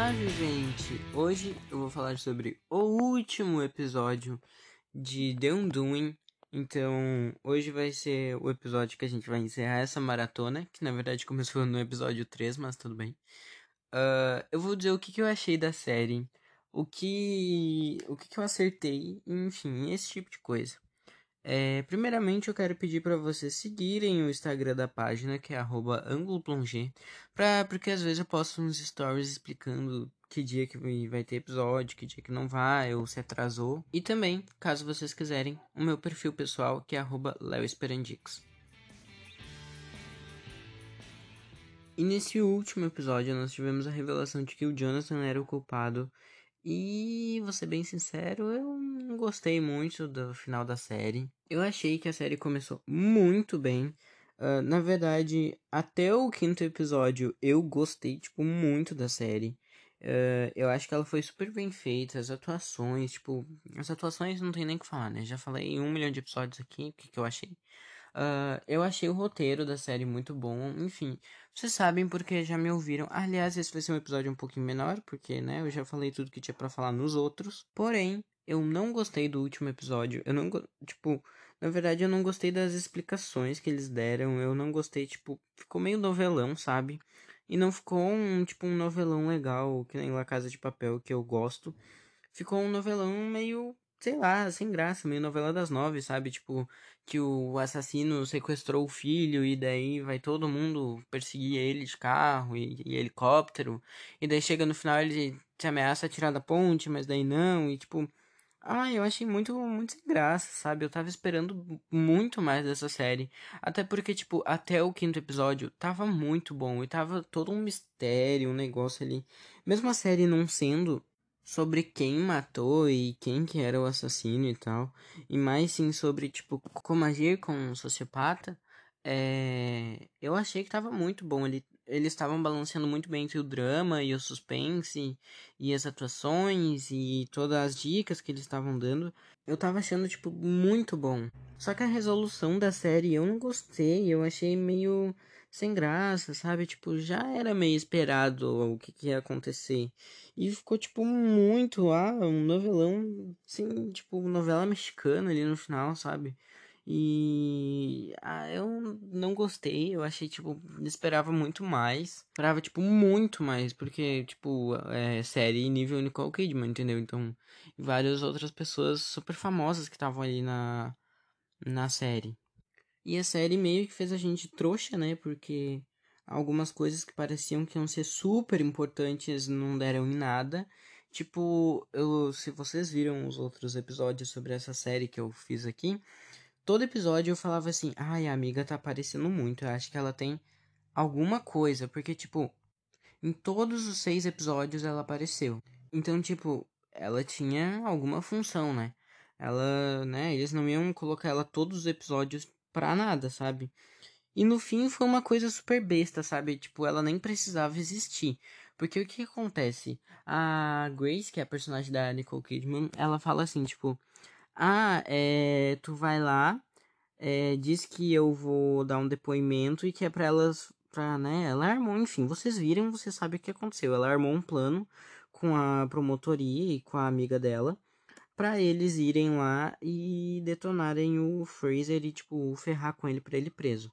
suave, gente! Hoje eu vou falar sobre o último episódio de The Undoing. Então, hoje vai ser o episódio que a gente vai encerrar essa maratona, que na verdade começou no episódio 3, mas tudo bem. Uh, eu vou dizer o que, que eu achei da série, o que, o que, que eu acertei, enfim, esse tipo de coisa. É, primeiramente, eu quero pedir para vocês seguirem o Instagram da página, que é @angloplongé, pra, porque às vezes eu posto uns stories explicando que dia que vai ter episódio, que dia que não vai, ou se atrasou. E também, caso vocês quiserem, o meu perfil pessoal, que é @leoesperandix. E nesse último episódio, nós tivemos a revelação de que o Jonathan era o culpado e vou ser bem sincero, eu não gostei muito do final da série. Eu achei que a série começou muito bem. Uh, na verdade, até o quinto episódio eu gostei, tipo, muito da série. Uh, eu acho que ela foi super bem feita, as atuações, tipo, as atuações não tem nem o que falar, né? Já falei um milhão de episódios aqui, o que, que eu achei. Uh, eu achei o roteiro da série muito bom. Enfim, vocês sabem porque já me ouviram. Aliás, esse vai ser um episódio um pouquinho menor, porque, né, eu já falei tudo que tinha para falar nos outros. Porém, eu não gostei do último episódio. Eu não, tipo, na verdade, eu não gostei das explicações que eles deram. Eu não gostei, tipo, ficou meio novelão, sabe? E não ficou um, tipo, um novelão legal, que nem La Casa de Papel, que eu gosto. Ficou um novelão meio sei lá, sem graça, meio novela das nove, sabe? Tipo, que o assassino sequestrou o filho e daí vai todo mundo perseguir ele de carro e, e helicóptero. E daí chega no final ele te ameaça tirar da ponte, mas daí não, e tipo. Ah, eu achei muito, muito sem graça, sabe? Eu tava esperando muito mais dessa série. Até porque, tipo, até o quinto episódio tava muito bom. E tava todo um mistério, um negócio ali. Mesmo a série não sendo sobre quem matou e quem que era o assassino e tal. E mais sim sobre, tipo, como agir com um sociopata. É... Eu achei que tava muito bom. Ele, eles estavam balanceando muito bem entre o drama e o suspense e as atuações e todas as dicas que eles estavam dando. Eu tava achando, tipo, muito bom. Só que a resolução da série eu não gostei. Eu achei meio sem graça, sabe? Tipo, já era meio esperado o que, que ia acontecer. E ficou, tipo, muito, ah, um novelão, assim, tipo, novela mexicana ali no final, sabe? E ah, eu não gostei, eu achei, tipo, esperava muito mais. Esperava, tipo, muito mais, porque, tipo, é série nível Nicole Kidman, entendeu? Então, várias outras pessoas super famosas que estavam ali na, na série. E a série meio que fez a gente trouxa, né? Porque algumas coisas que pareciam que iam ser super importantes não deram em nada. Tipo, eu, se vocês viram os outros episódios sobre essa série que eu fiz aqui, todo episódio eu falava assim: ai, a amiga tá aparecendo muito, eu acho que ela tem alguma coisa, porque, tipo, em todos os seis episódios ela apareceu. Então, tipo, ela tinha alguma função, né? Ela, né, eles não iam colocar ela todos os episódios pra nada, sabe? E no fim foi uma coisa super besta, sabe? Tipo, ela nem precisava existir. Porque o que acontece? A Grace, que é a personagem da Nicole Kidman, ela fala assim, tipo... Ah, é... Tu vai lá, é, diz que eu vou dar um depoimento e que é pra elas... Pra, né? Ela armou, enfim, vocês viram, você sabe o que aconteceu. Ela armou um plano com a promotoria e com a amiga dela para eles irem lá e detonarem o Fraser e, tipo, ferrar com ele pra ele preso.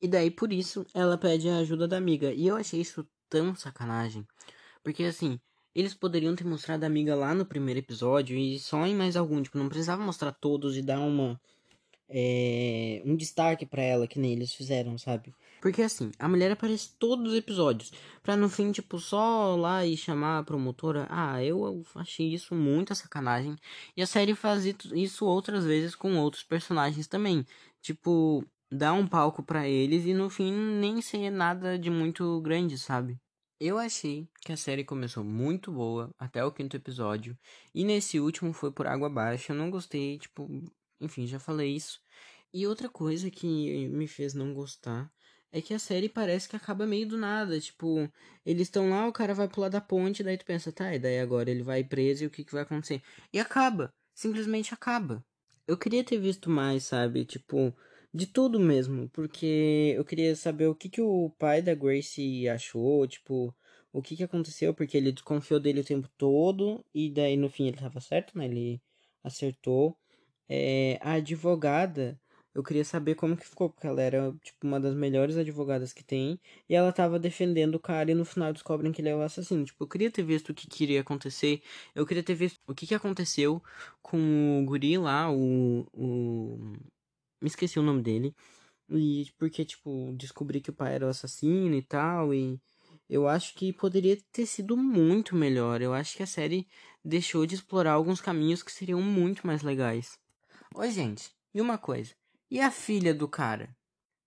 E daí, por isso, ela pede a ajuda da amiga. E eu achei isso tão sacanagem. Porque, assim, eles poderiam ter mostrado a amiga lá no primeiro episódio e só em mais algum. Tipo, não precisava mostrar todos e dar uma. É, um destaque para ela, que nem eles fizeram, sabe? Porque assim, a mulher aparece todos os episódios. Pra no fim, tipo, só lá e chamar a promotora. Ah, eu achei isso muita sacanagem. E a série faz isso outras vezes com outros personagens também. Tipo, dá um palco para eles e no fim nem ser nada de muito grande, sabe? Eu achei que a série começou muito boa até o quinto episódio. E nesse último foi por água abaixo. Eu não gostei, tipo, enfim, já falei isso. E outra coisa que me fez não gostar é que a série parece que acaba meio do nada. Tipo, eles estão lá, o cara vai pular da ponte, daí tu pensa, tá, e daí agora ele vai preso e o que, que vai acontecer? E acaba. Simplesmente acaba. Eu queria ter visto mais, sabe? Tipo, de tudo mesmo. Porque eu queria saber o que, que o pai da Grace achou, tipo, o que que aconteceu, porque ele desconfiou dele o tempo todo, e daí no fim ele tava certo, né? Ele acertou. É, a advogada, eu queria saber como que ficou, porque ela era, tipo, uma das melhores advogadas que tem, e ela tava defendendo o cara e no final descobrem que ele é o assassino. Tipo, eu queria ter visto o que, que iria acontecer, eu queria ter visto o que que aconteceu com o guri lá, o... o... Me esqueci o nome dele. E porque, tipo, descobri que o pai era o assassino e tal, e eu acho que poderia ter sido muito melhor. Eu acho que a série deixou de explorar alguns caminhos que seriam muito mais legais. Oi, gente, e uma coisa. E a filha do cara?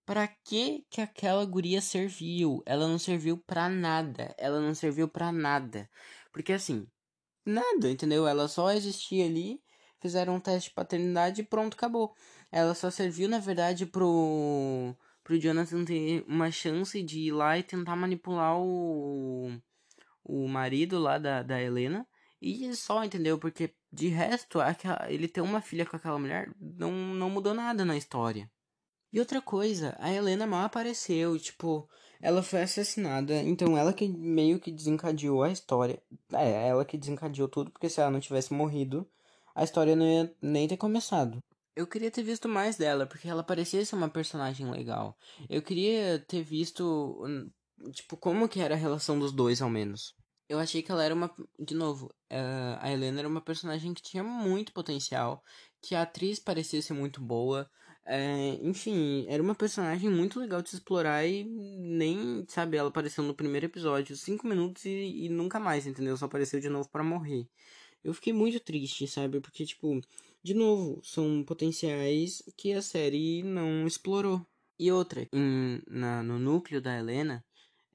Para que que aquela guria serviu? Ela não serviu para nada. Ela não serviu para nada. Porque assim, nada, entendeu? Ela só existia ali, fizeram um teste de paternidade e pronto, acabou. Ela só serviu, na verdade, pro pro Jonathan ter uma chance de ir lá e tentar manipular o o marido lá da, da Helena e só, entendeu? Porque de resto, aquela, ele ter uma filha com aquela mulher não, não mudou nada na história. E outra coisa, a Helena mal apareceu, tipo, ela foi assassinada, então ela que meio que desencadeou a história. É, ela que desencadeou tudo, porque se ela não tivesse morrido, a história não ia nem ter começado. Eu queria ter visto mais dela, porque ela parecia ser uma personagem legal. Eu queria ter visto, tipo, como que era a relação dos dois, ao menos eu achei que ela era uma. De novo, uh, a Helena era uma personagem que tinha muito potencial, que a atriz parecia ser muito boa. Uh, enfim, era uma personagem muito legal de se explorar e nem, sabe, ela apareceu no primeiro episódio, cinco minutos e, e nunca mais, entendeu? Só apareceu de novo para morrer. Eu fiquei muito triste, sabe? Porque, tipo, de novo, são potenciais que a série não explorou. E outra, em, na, no núcleo da Helena,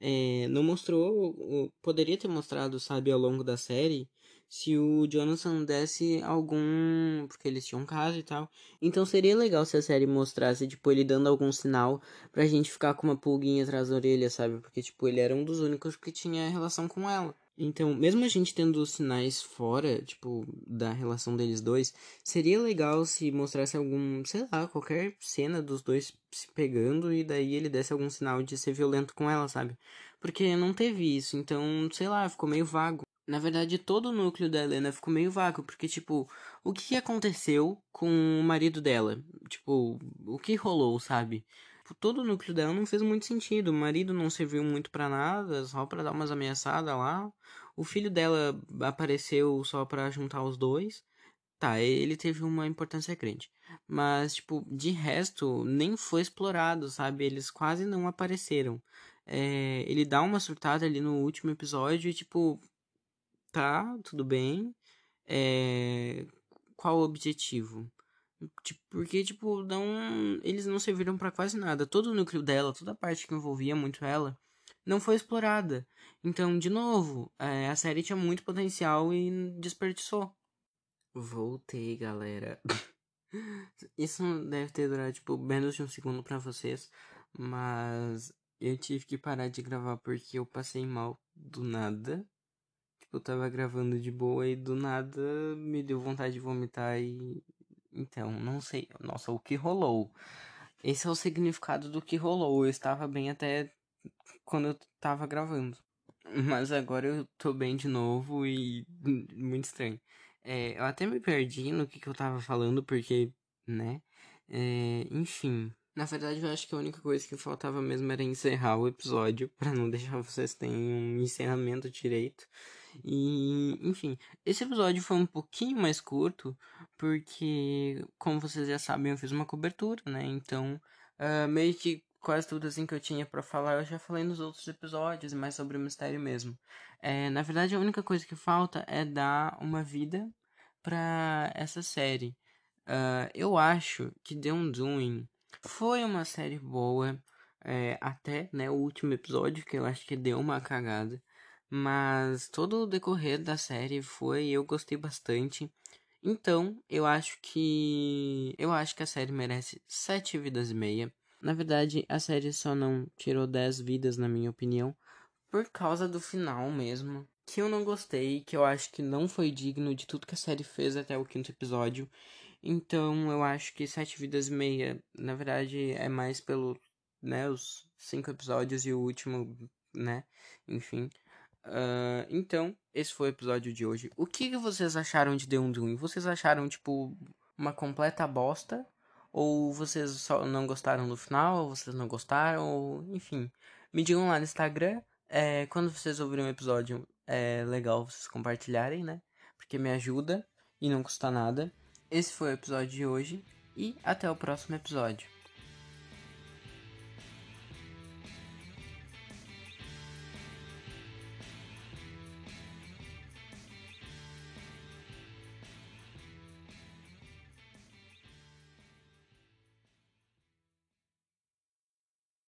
é, não mostrou, poderia ter mostrado, sabe, ao longo da série, se o Jonathan desse algum. Porque eles tinham um caso e tal. Então seria legal se a série mostrasse, tipo, ele dando algum sinal pra gente ficar com uma pulguinha atrás da orelha, sabe? Porque, tipo, ele era um dos únicos que tinha relação com ela. Então, mesmo a gente tendo sinais fora, tipo, da relação deles dois, seria legal se mostrasse algum, sei lá, qualquer cena dos dois se pegando e daí ele desse algum sinal de ser violento com ela, sabe? Porque não teve isso, então, sei lá, ficou meio vago. Na verdade, todo o núcleo da Helena ficou meio vago, porque, tipo, o que aconteceu com o marido dela? Tipo, o que rolou, sabe? Tipo, todo o núcleo dela não fez muito sentido. O marido não serviu muito para nada, só para dar umas ameaçadas lá. O filho dela apareceu só para juntar os dois. Tá, ele teve uma importância grande. Mas, tipo, de resto, nem foi explorado, sabe? Eles quase não apareceram. É, ele dá uma surtada ali no último episódio e, tipo, tá, tudo bem. É, qual o objetivo? Tipo, porque, tipo, não, eles não serviram para quase nada. Todo o núcleo dela, toda a parte que envolvia muito ela, não foi explorada. Então, de novo, é, a série tinha muito potencial e desperdiçou. Voltei, galera. Isso deve ter durado, tipo, menos de um segundo para vocês. Mas eu tive que parar de gravar porque eu passei mal do nada. Tipo, eu tava gravando de boa e do nada me deu vontade de vomitar e então, não sei. Nossa, o que rolou? Esse é o significado do que rolou. Eu estava bem até quando eu tava gravando. Mas agora eu tô bem de novo e muito estranho. É, eu até me perdi no que, que eu tava falando, porque, né? É, enfim. Na verdade, eu acho que a única coisa que faltava mesmo era encerrar o episódio, para não deixar vocês terem um encerramento direito. E, enfim, esse episódio foi um pouquinho mais curto, porque, como vocês já sabem, eu fiz uma cobertura, né? Então, uh, meio que quase tudo assim que eu tinha para falar eu já falei nos outros episódios, mais sobre o mistério mesmo. É, na verdade, a única coisa que falta é dar uma vida para essa série. Uh, eu acho que The Undoing foi uma série boa, é, até né, o último episódio, que eu acho que deu uma cagada. Mas todo o decorrer da série foi, eu gostei bastante. Então, eu acho que eu acho que a série merece sete vidas e meia. Na verdade, a série só não tirou 10 vidas na minha opinião, por causa do final mesmo, que eu não gostei, que eu acho que não foi digno de tudo que a série fez até o quinto episódio. Então, eu acho que sete vidas e meia, na verdade, é mais pelo, né, os cinco episódios e o último, né, enfim. Uh, então, esse foi o episódio de hoje. O que, que vocês acharam de The Undoing? Vocês acharam, tipo, uma completa bosta? Ou vocês só não gostaram do final? Ou vocês não gostaram? Ou, enfim, me digam lá no Instagram. É, quando vocês ouvirem um episódio, é legal vocês compartilharem, né? Porque me ajuda e não custa nada. Esse foi o episódio de hoje. E até o próximo episódio.